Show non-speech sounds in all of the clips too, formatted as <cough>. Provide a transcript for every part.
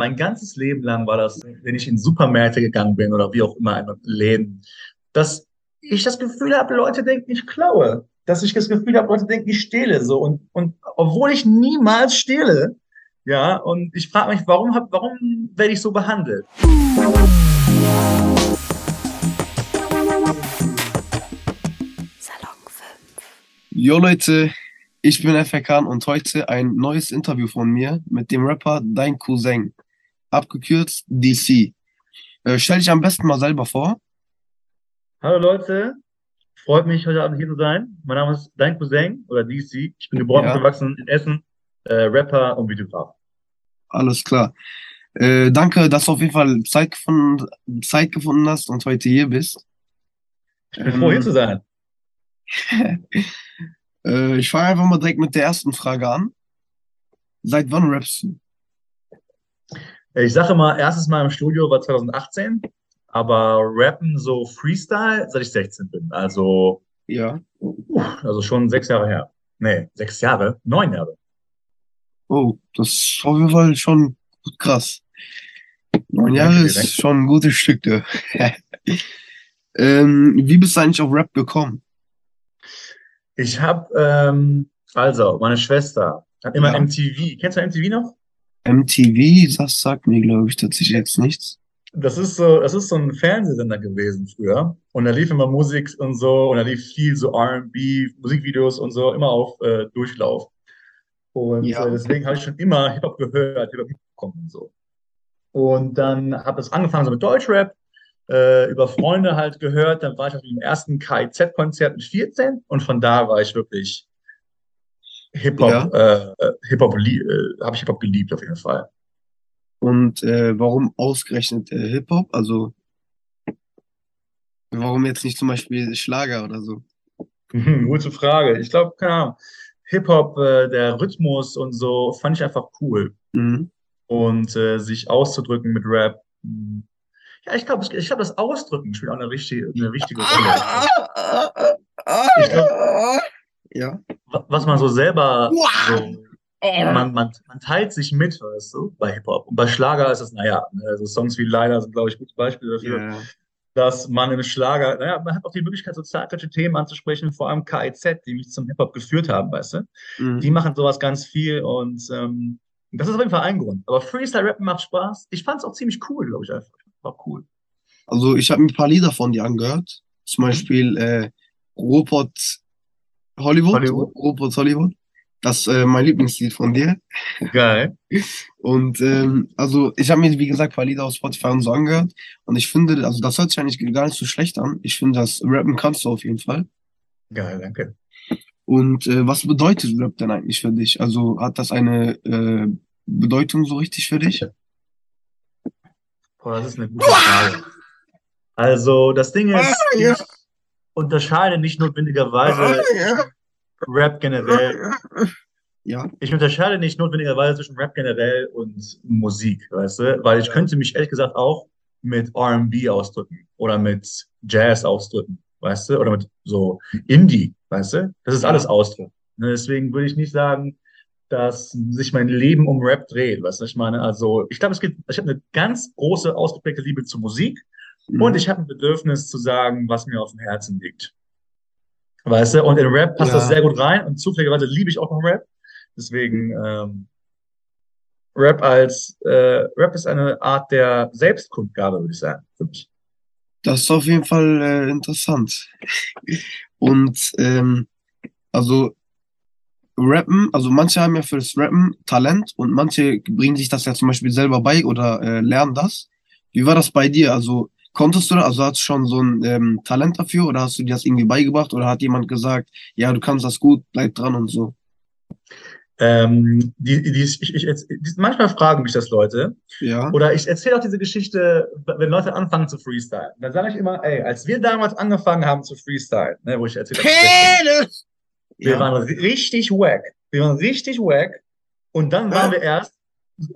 Mein ganzes Leben lang war das, wenn ich in Supermärkte gegangen bin oder wie auch immer in Läden, dass ich das Gefühl habe, Leute denken, ich klaue. Dass ich das Gefühl habe, Leute denken, ich stehle so. Und, und obwohl ich niemals stehle, ja, und ich frage mich, warum, hab, warum werde ich so behandelt? Salon 5. Jo Leute, ich bin FRK und heute ein neues Interview von mir mit dem Rapper Dein Cousin, abgekürzt DC. Äh, stell dich am besten mal selber vor. Hallo Leute, freut mich heute Abend hier zu sein. Mein Name ist Dein Cousin oder DC. Ich bin geboren Ja. und gewachsen in Essen, äh, Rapper und Videograf. Alles klar. Äh, danke, dass du auf jeden Fall Zeit gefunden, Zeit gefunden hast und heute hier bist. Ich bin froh, hier zu sein. <laughs> Äh, ich fange einfach mal direkt mit der ersten Frage an. Seit wann rappst du? Ich sage mal, erstes Mal im Studio war 2018, aber Rappen so Freestyle, seit ich 16 bin. Also, Ja. also schon sechs Jahre her. Nee, sechs Jahre? Neun Jahre. Oh, das ist auf jeden Fall schon krass. Neun Jahre ist schon ein gutes Stück, du. <laughs> Ähm, wie bist du eigentlich auf Rap gekommen? Ich habe, ähm, also, meine Schwester hat immer Ja. MTV. Kennst du MTV noch? MTV, das sagt mir, glaube ich, tatsächlich jetzt nichts. Das ist so, das ist so ein Fernsehsender gewesen früher. Und da lief immer Musik und so, und da lief viel so R&B, Musikvideos und so, immer auf äh, Durchlauf. Und Ja. äh, deswegen habe ich schon immer Hip-Hop gehört, Hip-Hop mitbekommen und so. Und dann habe ich angefangen so mit Deutschrap, äh, über Freunde halt gehört. Dann war ich auf dem ersten KIZ-Konzert mit 14 und von da war ich wirklich Hip-Hop, äh, Hip-Hop, lie- äh, habe ich Hip-Hop geliebt auf jeden Fall. Und äh, warum ausgerechnet äh, Hip-Hop? Also, warum jetzt nicht zum Beispiel Schlager oder so? <laughs> Gute Frage. Ich glaube, keine Ahnung, Hip-Hop, äh, der Rhythmus und so fand ich einfach cool. Mhm. Und äh, sich auszudrücken mit Rap. Ja, ich glaube, ich glaube, das Ausdrücken spielt auch eine wichtige, eine wichtige Rolle. <laughs> Ich glaub- Ja. Wa- Was man so selber so, man, man, man teilt sich mit, weißt du, bei Hip-Hop. Und bei Schlager ist es, naja, also Songs wie Leider sind, glaube ich, gute Beispiele dafür. Ja. dass man im Schlager, naja, man hat auch die Möglichkeit, sozialkritische Themen anzusprechen, vor allem KIZ, die mich zum Hip-Hop geführt haben, weißt du? Mhm. Die machen sowas ganz viel und ähm, das ist auf jeden Fall ein Grund. Aber Freestyle-Rappen macht Spaß. Ich fand es auch ziemlich cool, glaube ich einfach. War cool. Also ich habe mir ein paar Lieder von dir angehört. Zum Beispiel äh, Robot Hollywood. Hollywood. Robot Hollywood. Das ist äh, mein Lieblingslied von dir. Geil. <laughs> Und ähm, also ich habe mir, wie gesagt, ein paar Lieder auf Spotify und so angehört. Und ich finde, also das hört sich eigentlich gar nicht so schlecht an. Ich finde, das Rappen kannst du auf jeden Fall. Geil, danke. Und äh, was bedeutet Rap denn eigentlich für dich? Also hat das eine äh, Bedeutung so richtig für dich? Boah, das ist eine gute Frage. Also, das Ding ist, Ah, ja. Ich unterscheide nicht notwendigerweise Rap generell. Ja. Ich unterscheide nicht notwendigerweise zwischen Rap generell und Musik, weißt du? Weil ich Ja. könnte mich ehrlich gesagt auch mit R&B ausdrücken oder mit Jazz ausdrücken, weißt du? Oder mit so Indie, weißt du? Das ist Ja. alles Ausdruck. Ne, Deswegen würde ich nicht sagen, dass sich mein Leben um Rap dreht, weißt du? Ich meine, also ich glaube, es gibt, ich habe eine ganz große ausgeprägte Liebe zur Musik Mhm. und ich habe ein Bedürfnis zu sagen, was mir auf dem Herzen liegt. Weißt du? Und in Rap passt Ja. das sehr gut rein und zufälligerweise liebe ich auch noch Rap. Deswegen ähm, Rap als äh, Rap ist eine Art der Selbstkundgabe, würde ich sagen. Das ist auf jeden Fall äh, interessant. Und ähm, also Rappen, also manche haben ja fürs Rappen Talent und manche bringen sich das ja zum Beispiel selber bei oder äh, lernen das. Wie war das bei dir? Also konntest du das, also hattest du schon so ein ähm, Talent dafür oder hast du dir das irgendwie beigebracht oder hat jemand gesagt, ja, du kannst das gut, bleib dran und so? Ähm, die, die, ich, ich, die, manchmal fragen mich das Leute, Ja. Oder ich erzähle auch diese Geschichte, wenn Leute anfangen zu freestylen. Dann sage ich immer, ey, als wir damals angefangen haben zu freestylen, ne, wo ich erzählt habe, wir Ja. waren richtig wack. Wir waren richtig wack. Und dann waren wir erst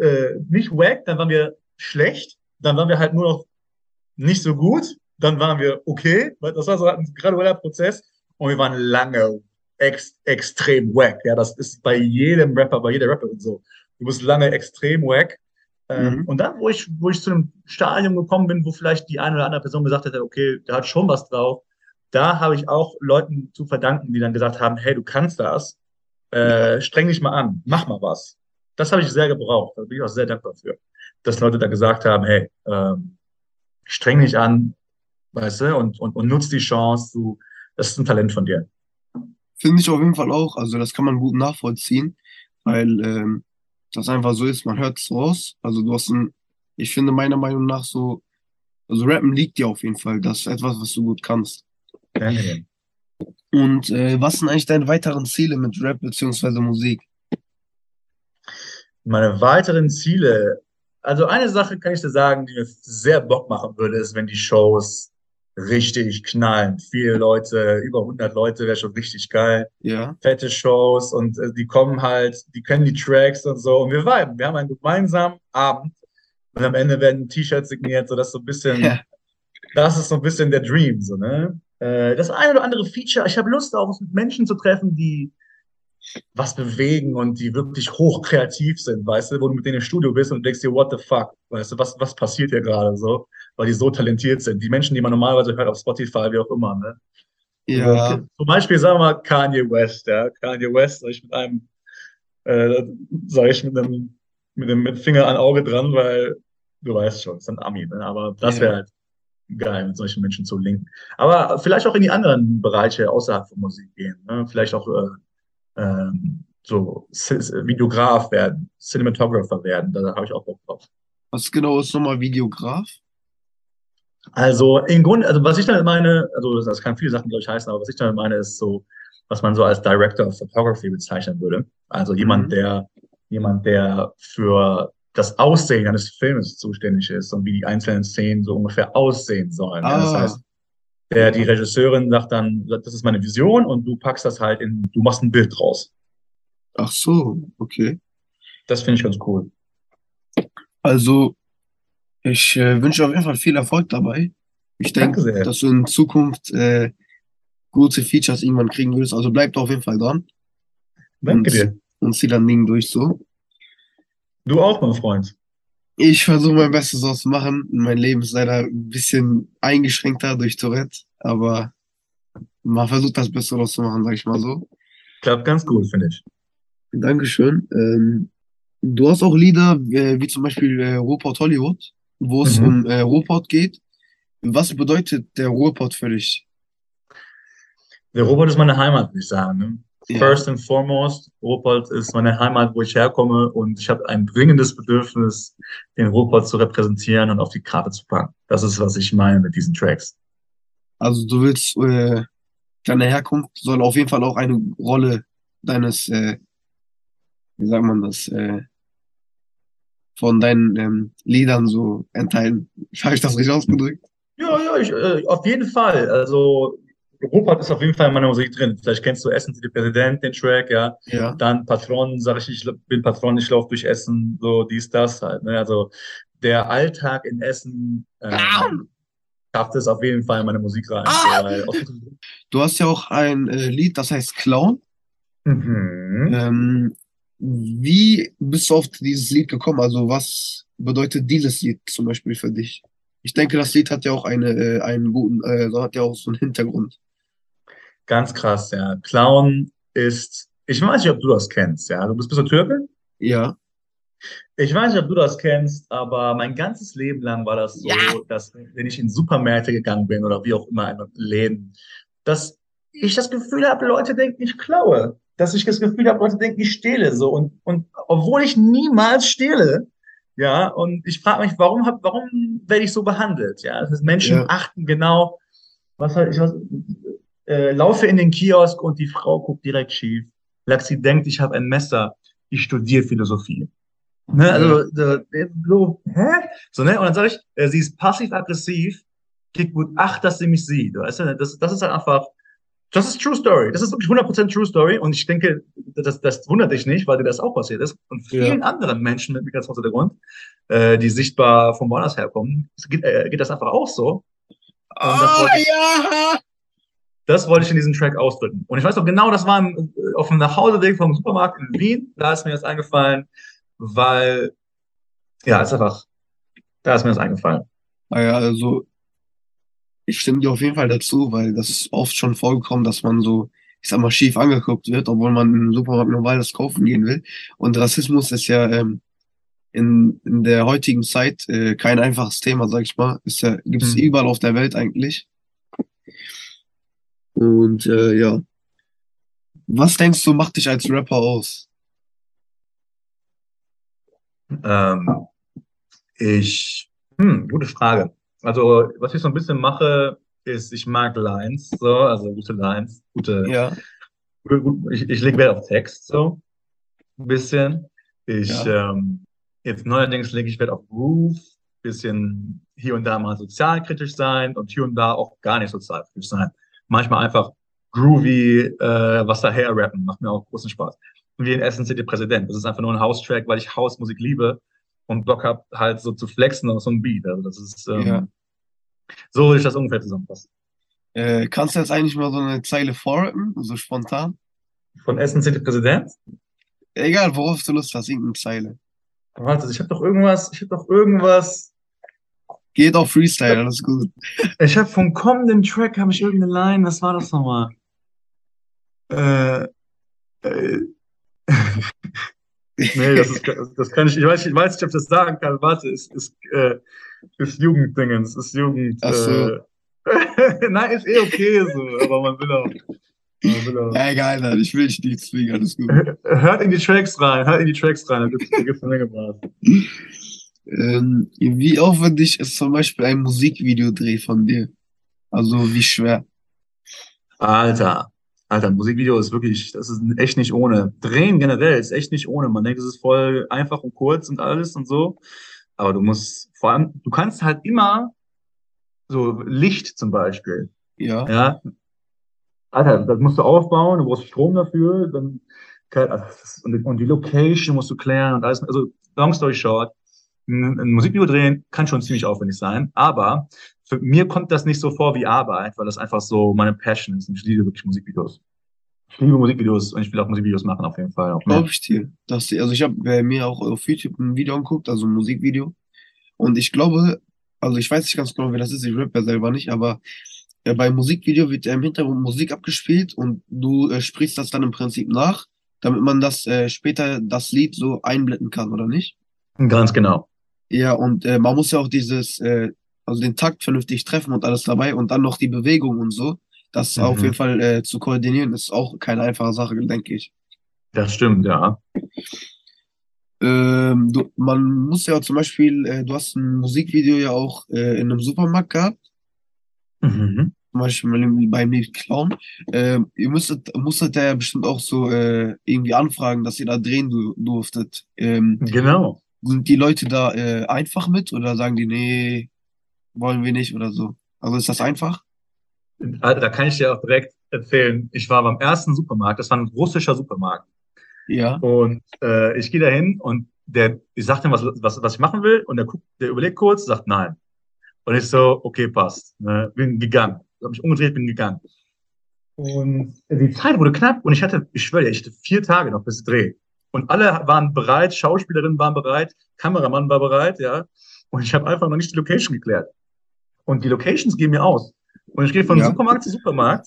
äh, nicht wack, dann waren wir schlecht, dann waren wir halt nur noch nicht so gut, dann waren wir okay. Das war so ein gradueller Prozess. Und wir waren lange ex extrem wack. Ja, das ist bei jedem Rapper, bei jeder Rapperin so. Du bist lange extrem wack. Ähm, Mhm. Und dann, wo ich, wo ich zu einem Stadium gekommen bin, wo vielleicht die eine oder andere Person gesagt hätte, okay, der hat schon was drauf, da habe ich auch Leuten zu verdanken, die dann gesagt haben, hey, du kannst das, äh, streng dich mal an, mach mal was. Das habe ich sehr gebraucht. Da bin ich auch sehr dankbar für, dass Leute da gesagt haben, hey, ähm, streng dich an, weißt du, und, und, und nutz die Chance, du, das ist ein Talent von dir. Finde ich auf jeden Fall auch. Also das kann man gut nachvollziehen, weil ähm, das einfach so ist, man hört es raus. Also du hast ein, ich finde meiner Meinung nach so, also Rappen liegt dir auf jeden Fall. Das ist etwas, was du gut kannst. Danke. Und äh, was sind eigentlich deine weiteren Ziele mit Rap beziehungsweise Musik? Meine weiteren Ziele, also eine Sache kann ich dir sagen, die mir sehr Bock machen würde, ist, wenn die Shows richtig knallen. Viele Leute, über 100 Leute wäre schon richtig geil. Ja, Fette Shows und äh, die kommen halt, die kennen die Tracks und so und wir viben. Wir haben einen gemeinsamen Abend und am Ende werden T-Shirts signiert, so dass so ein bisschen, ja, das ist so ein bisschen der Dream, so, ne? Äh, das eine oder andere Feature, ich habe Lust auch, mit Menschen zu treffen, die was bewegen und die wirklich hochkreativ sind, weißt du, wo du mit denen im Studio bist und denkst dir, what the fuck, weißt du, was, was passiert hier gerade so, weil die so talentiert sind. Die Menschen, die man normalerweise hört auf Spotify, wie auch immer, ne? ja, Also, zum Beispiel, sagen wir mal, Kanye West, ja. Kanye West, sag ich mit einem, äh, sag ich mit einem, mit dem mit Finger an Auge dran, weil du weißt schon, ist ein Ami, ne? Aber das Ja. wäre halt geil, mit solchen Menschen zu linken. Aber vielleicht auch in die anderen Bereiche außerhalb von Musik gehen, ne? Vielleicht auch äh, ähm, so Videograf werden, Cinematographer werden, da habe ich auch Bock drauf. Was genau ist nochmal Videograf? Also im Grunde, also was ich damit meine, also das kann viele Sachen, glaube ich, heißen, aber was ich damit meine, ist so, was man so als Director of Photography bezeichnen würde. Also jemand, Mhm. der, jemand, der für das Aussehen eines Filmes zuständig ist und wie die einzelnen Szenen so ungefähr aussehen sollen. Ja, das Ah. heißt, der, die Regisseurin sagt dann, das ist meine Vision und du packst das halt in, du machst ein Bild draus. Ach so, okay. Das finde ich ganz cool. Also, ich äh, wünsche auf jeden Fall viel Erfolg dabei. Ich denke, dass du in Zukunft äh, gute Features irgendwann kriegen wirst. Also bleib auf jeden Fall dran Danke Und- dir. und zieh dein Ding durch so. Du auch, mein Freund. Ich versuche mein Bestes daraus zu machen. Mein Leben ist leider ein bisschen eingeschränkter durch Tourette, aber man versucht das Beste daraus zu machen, sag ich mal so. Klappt ganz gut, finde ich. Dankeschön. Ähm, du hast auch Lieder, äh, wie zum Beispiel äh, Ruhrpott Hollywood, wo es Mhm. um äh, Ruhrpott geht. Was bedeutet der Ruhrpott für dich? Der Ruhrpott ist meine Heimat, würde ich sagen. Ne? Ja. First and foremost, Ruhrpott ist meine Heimat, wo ich herkomme und ich habe ein dringendes Bedürfnis, den Ruhrpott zu repräsentieren und auf die Karte zu packen. Das ist, was ich meine mit diesen Tracks. Also du willst, äh, deine Herkunft soll auf jeden Fall auch eine Rolle deines, äh, wie sagt man das, äh, von deinen ähm, Liedern so enthalten. <laughs> Habe ich das richtig ausgedrückt? Ja, ja, ich, äh, auf jeden Fall. Also Ruhrpott ist auf jeden Fall in meiner Musik drin. Vielleicht kennst du Essen der Präsident, den Track, ja. Ja. Dann Patron, sage ich, ich bin Patron, ich laufe durch Essen, so dies, das halt. Ne? Also der Alltag in Essen ähm, schafft es auf jeden Fall in meine Musik rein. Ah! Du hast ja auch ein äh, Lied, das heißt Clown. mhm. Ähm, wie bist du auf dieses Lied gekommen? Also was bedeutet dieses Lied zum Beispiel für dich? Ich denke, das Lied hat ja auch eine, äh, einen guten, äh, hat ja auch so einen Hintergrund. Ganz krass, ja. Clown ist, ich weiß nicht, ob du das kennst, ja. Du bist, bist du Türke? Ja. Ich weiß nicht, ob du das kennst, aber mein ganzes Leben lang war das so, Ja. dass wenn ich in Supermärkte gegangen bin oder wie auch immer in Läden, dass ich das Gefühl habe, Leute denken, ich klaue. Dass ich das Gefühl habe, Leute denken, ich stehle so. Und, und obwohl ich niemals stehle, ja, und ich frage mich, warum hab, warum werde ich so behandelt? Ja, das Menschen Ja. achten genau, was halt, ich was, äh, laufe in den Kiosk und die Frau guckt direkt schief. Laxi denkt, ich habe ein Messer. Ich studiere Philosophie. Ne, also so, so, hä? So, ne? Und dann sage ich, äh, sie ist passiv-aggressiv, gibt gut acht, dass sie mich sieht. Weißt du? das, das ist halt einfach, das ist True Story. Das ist wirklich 100% True Story. Und ich denke, das, das wundert dich nicht, weil dir das auch passiert ist. Und vielen anderen Menschen mit Migrationshintergrund, äh, die sichtbar von woanders herkommen, geht, äh, geht das einfach auch so. Und ich- ja! Das wollte ich in diesem Track ausdrücken. Und ich weiß noch genau, das war im, auf dem Nachhauseweg vom Supermarkt in Wien. Da ist mir das eingefallen, weil Ja, ist einfach, da ist mir das eingefallen. Naja, also ich stimme dir auf jeden Fall dazu, weil das ist oft schon vorgekommen, dass man so, ich sag mal, schief angeguckt wird, obwohl man im Supermarkt normal das kaufen gehen will. Und Rassismus ist ja ähm, in, in der heutigen Zeit äh, kein einfaches Thema, sag ich mal. Ist ja, gibt es Hm. überall auf der Welt eigentlich. Und äh, ja, was denkst du, macht dich als Rapper aus? Ähm, ich, hm, gute Frage. Also, was ich so ein bisschen mache, ist, ich mag Lines, so, also gute Lines, gute, Ja, gute, gut, ich, ich lege Wert auf Text, so, ein bisschen. Ich, ja, ähm, jetzt neuerdings lege ich Wert auf Groove, bisschen hier und da mal sozialkritisch sein und hier und da auch gar nicht sozialkritisch sein. Manchmal einfach groovy, äh, was daher rappen, macht mir auch großen Spaß. Wie in Essen City Präsident. Das ist einfach nur ein House-Track, weil ich House-Musik liebe und Bock hab, halt so zu flexen auf so einem Beat. Also das ist, ja. ähm, so würde ich das ungefähr zusammenfassen. Äh, kannst du jetzt eigentlich mal so eine Zeile vorrappen, so spontan? Von Essen City Präsident? Egal, worauf du Lust hast, irgendeine Zeile. Warte, ich habe doch irgendwas, ich habe doch irgendwas. Geht auf Freestyle, alles gut. Ich habe vom kommenden Track habe ich irgendeine Line, was war das nochmal? Äh, äh, <laughs> nee, das ist, das kann ich, ich weiß, ich weiß nicht, ob ich das sagen kann. Warte, ist, ist, äh, ist Jugenddingens, ist Jugend, Ach so. äh, <laughs> nein, ist eh okay so, aber man will auch, man will auch. Ja, egal, Alter, ich will dich nicht zwingen, alles gut. Hört in die Tracks rein, hört in die Tracks rein, da gibt's, da gibt's eine Menge Spaß. Ähm, wie aufwendig ist zum Beispiel ein Musikvideodreh von dir? Also wie schwer? Alter, Alter, Musikvideo ist wirklich, das ist echt nicht ohne. Drehen generell ist echt nicht ohne. Man denkt, es ist voll einfach und kurz und alles und so. Aber du musst, vor allem, du kannst halt immer so Licht zum Beispiel. Ja, Ja, Alter, das musst du aufbauen, du brauchst Strom dafür, dann, also und die Location musst du klären und alles. Also, long story short, ein, ein Musikvideo drehen kann schon ziemlich aufwendig sein, aber für mir kommt das nicht so vor wie Arbeit, weil das einfach so meine Passion ist. Und ich liebe wirklich Musikvideos. Ich liebe Musikvideos und ich will auch Musikvideos machen, auf jeden Fall. Glaube ich dir. Dass, also ich habe äh, mir auch auf YouTube ein Video angeguckt, also ein Musikvideo. Und ich glaube, also ich weiß nicht ganz genau, wie das ist, ich rappe ja selber nicht, aber äh, beim Musikvideo wird ja im Hintergrund Musik abgespielt und du äh, sprichst das dann im Prinzip nach, damit man das äh, später das Lied so einblenden kann, oder nicht? Ganz genau. Ja, und äh, man muss ja auch dieses, äh, also den Takt vernünftig treffen und alles dabei und dann noch die Bewegung und so. Das auf Mhm. jeden Fall äh, zu koordinieren ist auch keine einfache Sache, denke ich. Das stimmt, ja. Ähm, du, man muss ja zum Beispiel, äh, du hast ein Musikvideo ja auch äh, in einem Supermarkt gehabt, Mhm. zum Beispiel beim Lied Clown. Ähm, ihr müsstet, musstet ja bestimmt auch so äh, irgendwie anfragen, dass ihr da drehen du durftet. Ähm, Genau. Sind die Leute da äh, einfach mit oder sagen die, nee, wollen wir nicht oder so? Also ist das einfach? Alter, da kann ich dir auch direkt erzählen. Ich war beim ersten Supermarkt, das war ein russischer Supermarkt. Ja, Und äh, ich gehe da hin und der, ich sag dem, was, was, was ich machen will, und der guckt, der überlegt kurz, sagt nein. Und ich so, okay, passt. Ne, bin gegangen. Hab mich umgedreht, bin gegangen. Und die Zeit wurde knapp und ich hatte, ich schwöre dir, ich hatte vier Tage noch bis Dreh. Und alle waren bereit, Schauspielerinnen waren bereit, Kameramann war bereit, ja. Und ich habe einfach noch nicht die Location geklärt. Und die Locations gehen mir aus. Und ich gehe von Ja. Supermarkt zu Supermarkt.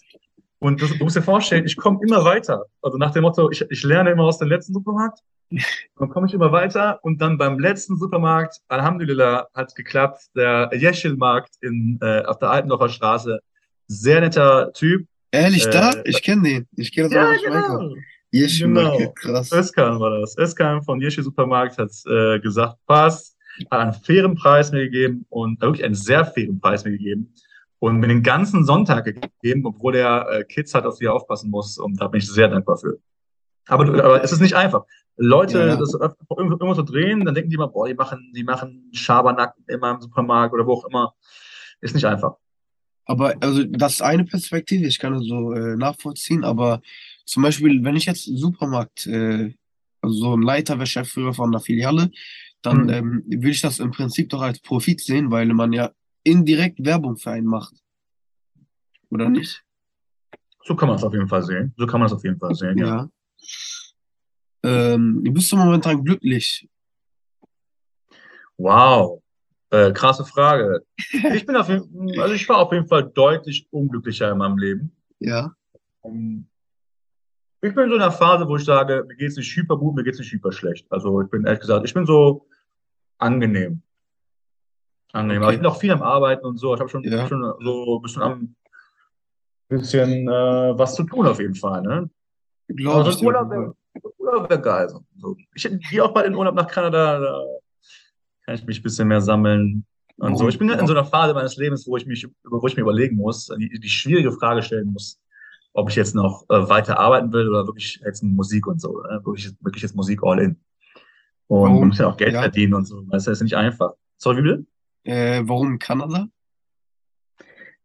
Und das, du musst dir vorstellen, ich komme immer weiter. Also nach dem Motto, ich, ich lerne immer aus dem letzten Supermarkt. <laughs> Dann komme ich immer weiter und dann beim letzten Supermarkt, Alhamdulillah, hat geklappt. Der Yeşilmarkt in, äh, auf der Altendorfer Straße. Sehr netter Typ. ehrlich, Äh, da? Ich kenne den. Ich kenne das Ja, auch nicht genau. Yes, Genau. krass. Özkan war das. Özkan von Yeşil Supermarkt hat äh, gesagt, passt, hat einen fairen Preis mir gegeben und wirklich einen sehr fairen Preis mir gegeben und mir den ganzen Sonntag gegeben, obwohl der äh, Kids hat, auf die er aufpassen muss und da bin ich sehr dankbar für. Aber, aber es ist nicht einfach. Leute, Ja, ja. das irgendwo, irgendwo so drehen, dann denken die immer, boah, die machen, die machen Schabernack immer im Supermarkt oder wo auch immer. Ist nicht einfach. Aber also das ist eine Perspektive, ich kann das so äh, nachvollziehen, aber zum Beispiel, wenn ich jetzt einen Supermarkt, äh, also so ein Leiter wäre Chefführer von einer Filiale, dann Mhm. ähm, würde ich das im Prinzip doch als Profit sehen, weil man ja indirekt Werbung für einen macht. Oder nicht? So kann man es auf jeden Fall sehen. So kann man es auf jeden Fall sehen, ja. Ja. Ähm, bist du momentan glücklich? Wow, äh, krasse Frage. Ich bin auf jeden, also ich war auf jeden Fall deutlich unglücklicher in meinem Leben. Ja, Ähm, Ich bin in so einer Phase, wo ich sage, mir geht's nicht hyper gut, mir geht's nicht hyper schlecht. Also ich bin ehrlich gesagt, ich bin so angenehm. Angenehm. Aber ich okay. bin auch viel am Arbeiten und so. Ich habe schon, Ja, schon so ein bisschen am bisschen äh, was zu tun auf jeden Fall, ne? Glaube so ich Urlaub wäre. Urlaub wär geil. So. Ich gehe auch bald in Urlaub nach Kanada, da kann ich mich ein bisschen mehr sammeln und so. Ich bin in so einer Phase meines Lebens, wo ich mich, wo ich mir überlegen muss, die, die schwierige Frage stellen muss, ob ich jetzt noch äh, weiter arbeiten will oder wirklich jetzt Musik und so, ne? Wirklich, wirklich jetzt Musik all in. Und man Warum? muss ja auch Geld Ja, verdienen und so. Das ist nicht einfach. Sorry, wie bitte? äh, warum Kanada?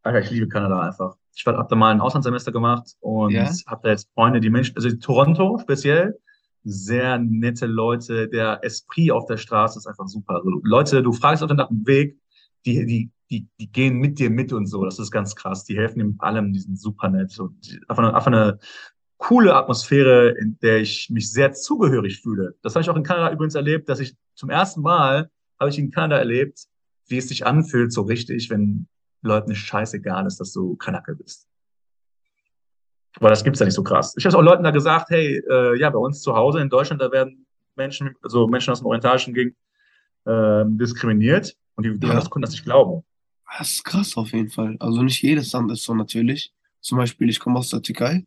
Alter, ich liebe Kanada einfach. Ich habe da mal ein Auslandssemester gemacht und Ja, habe da jetzt Freunde, die Menschen, also Toronto speziell, sehr nette Leute. Der Esprit auf der Straße ist einfach super. Also Leute, du fragst nach dem Weg, die, die, die, die gehen mit dir mit und so. Das ist ganz krass. Die helfen dir mit allem, die sind super nett. Und die, einfach, eine, einfach eine coole Atmosphäre, in der ich mich sehr zugehörig fühle. Das habe ich auch in Kanada übrigens erlebt, dass ich zum ersten Mal habe ich in Kanada erlebt, wie es sich anfühlt, so richtig, wenn Leuten scheißegal ist, dass du Kanake bist. Weil das gibt's ja nicht so krass. Ich habe auch Leuten da gesagt, hey, äh, ja, bei uns zu Hause in Deutschland, da werden Menschen, also Menschen aus dem Orientalischen Gegend, äh, diskriminiert und die haben ja. das, konnten das nicht glauben. Das ist krass auf jeden Fall. Also nicht jedes Land ist so natürlich. Zum Beispiel, ich komme aus der Türkei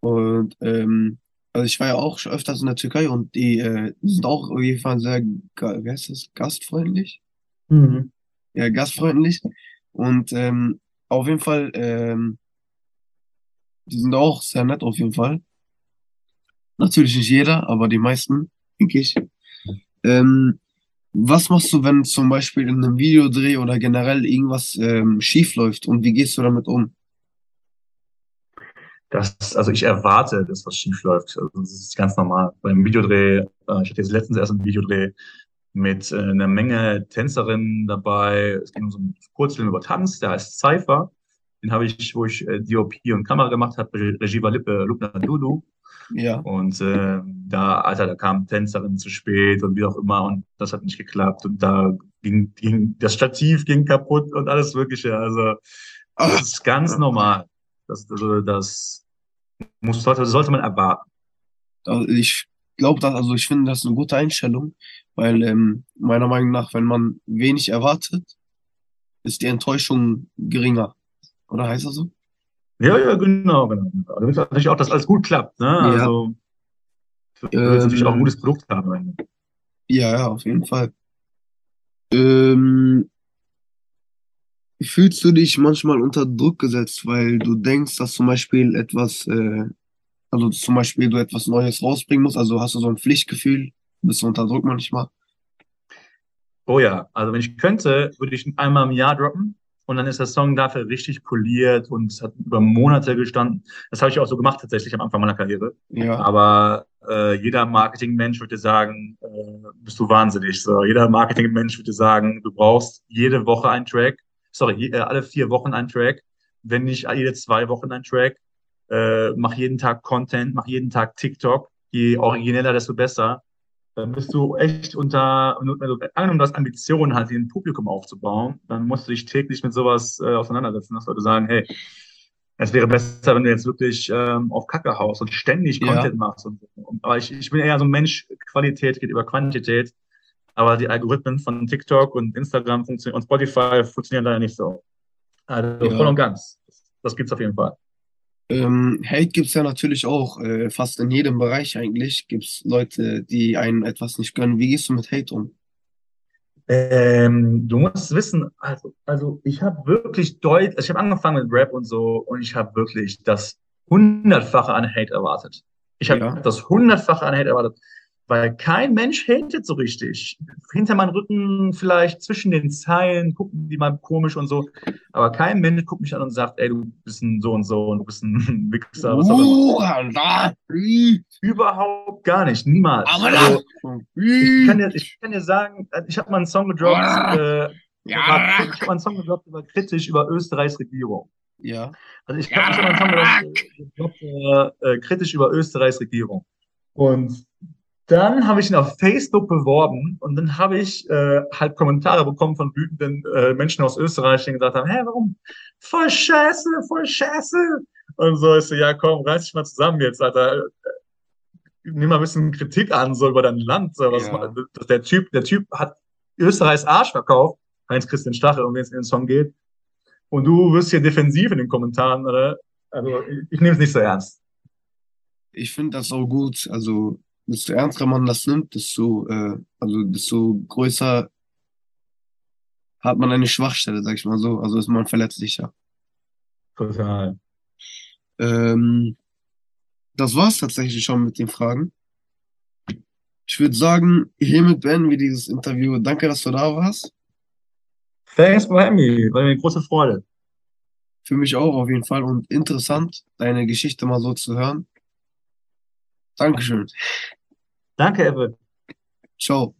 und ähm, also ich war ja auch schon öfters in der Türkei und die äh, sind auch auf jeden Fall sehr, wie heißt das, gastfreundlich. Mhm. Ja, gastfreundlich. Und ähm, auf jeden Fall, ähm, die sind auch sehr nett auf jeden Fall. Natürlich nicht jeder, aber die meisten, denke ich. Ähm, was machst du, wenn zum Beispiel in einem Videodreh oder generell irgendwas ähm, schief läuft und wie gehst du damit um? Das, also ich erwarte, dass was schief läuft. Also das ist ganz normal. Beim Videodreh, äh, ich hatte jetzt letztens erst einen Videodreh mit äh, einer Menge Tänzerinnen dabei. Es ging um so einen Kurzfilm über Tanz, der heißt Cypher. Den habe ich, wo ich äh, DOP und Kamera gemacht habe, Re- Regie war Lippe, Lubna Dudu. Ja, Und äh, da, Alter, da kamen Tänzerinnen zu spät und wie auch immer und das hat nicht geklappt und da ging, ging das Stativ ging kaputt und alles Mögliche. Also das ist ganz normal. Das, also, das muss, sollte, sollte man erwarten. also ich glaube, dass, also ich finde das ist eine gute Einstellung, weil ähm, meiner Meinung nach, wenn man wenig erwartet, ist die Enttäuschung geringer. Oder heißt das so? Ja, ja, genau, genau. Also, damit natürlich auch, dass alles gut klappt. Ne? Ja, Also du willst natürlich auch ein ähm, gutes Produkt haben. ja, ja, auf jeden Fall. Ähm, fühlst du dich manchmal unter Druck gesetzt, weil du denkst, dass zum Beispiel etwas, äh, also zum Beispiel du etwas Neues rausbringen musst, also hast du so ein Pflichtgefühl, bist du unter Druck manchmal? Oh ja, also wenn ich könnte, würde ich einmal im Jahr droppen und dann ist der Song dafür richtig poliert und es hat über Monate gestanden. Das habe ich auch so gemacht tatsächlich am Anfang meiner Karriere. Ja, Aber äh, jeder Marketingmensch würde sagen, äh, bist du wahnsinnig. So, jeder Marketingmensch würde sagen, du brauchst jede Woche einen Track, sorry, je, äh, alle vier Wochen einen Track, wenn nicht jede zwei Wochen einen Track. Äh, mach jeden Tag Content, mach jeden Tag TikTok. Je origineller, desto besser dann bist du echt unter, wenn du, angenommen, hast Ambitionen, halt ein Publikum aufzubauen, dann musst du dich täglich mit sowas äh, auseinandersetzen, dass Leute sagen, hey, es wäre besser, wenn du jetzt wirklich ähm, auf Kacke haust und ständig ja, Content machst. Und, so. aber ich, ich bin eher so ein Mensch, Qualität geht über Quantität, aber die Algorithmen von TikTok und Instagram und Spotify funktionieren leider nicht so. Also voll ja. und ganz. Das gibt's auf jeden Fall. Ähm, Hate gibt's ja natürlich auch, äh, fast in jedem Bereich eigentlich gibt's Leute, die einem etwas nicht gönnen. Wie gehst du mit Hate um? Ähm, du musst wissen, also, also ich habe wirklich deutlich, also ich habe angefangen mit Rap und so und ich habe wirklich das Hundertfache an Hate erwartet. Ich habe Ja, das Hundertfache an Hate erwartet, weil kein Mensch hatet so richtig. Hinter meinem Rücken vielleicht zwischen den Zeilen gucken die mal komisch und so, aber kein Mensch guckt mich an und sagt, ey, du bist ein so und so und du bist ein <laughs> Wichser, was auch immer. Überhaupt gar nicht, niemals. Aber Also ich kann dir, ich kann dir sagen, ich habe mal einen Song gedroppt, äh, ja, ich habe mal einen Song gedroppt, war kritisch über Österreichs Regierung. ja, Also ich hab mal einen Song gedroppt, äh, gedroppt, äh, äh, kritisch über Österreichs Regierung. Und dann habe ich ihn auf Facebook beworben und dann habe ich äh, halt Kommentare bekommen von wütenden äh, Menschen aus Österreich, die gesagt haben, hä, warum? Voll scheiße, voll scheiße. Und so ist so, ja komm, reiß dich mal zusammen jetzt, Alter. Nimm mal ein bisschen Kritik an, so über dein Land. So, was, Ja. der, typ, der Typ hat Österreichs Arsch verkauft, Heinz-Christian Stachel, um den es in den Song geht. Und du wirst hier defensiv in den Kommentaren, oder? Also ich, ich nehme es nicht so ernst. Ich finde das auch gut. Also, desto ernster man das nimmt, desto, äh, also desto größer hat man eine Schwachstelle, sag ich mal so. Also ist man verletzlicher. Total. Ähm, das war's tatsächlich schon mit den Fragen. Ich würde sagen, hiermit beenden wir dieses Interview. Danke, dass du da warst. Thanks for having me. War mir eine große Freude. Für mich auch auf jeden Fall und interessant, deine Geschichte mal so zu hören. Dankeschön. Danke, Evan. Ciao.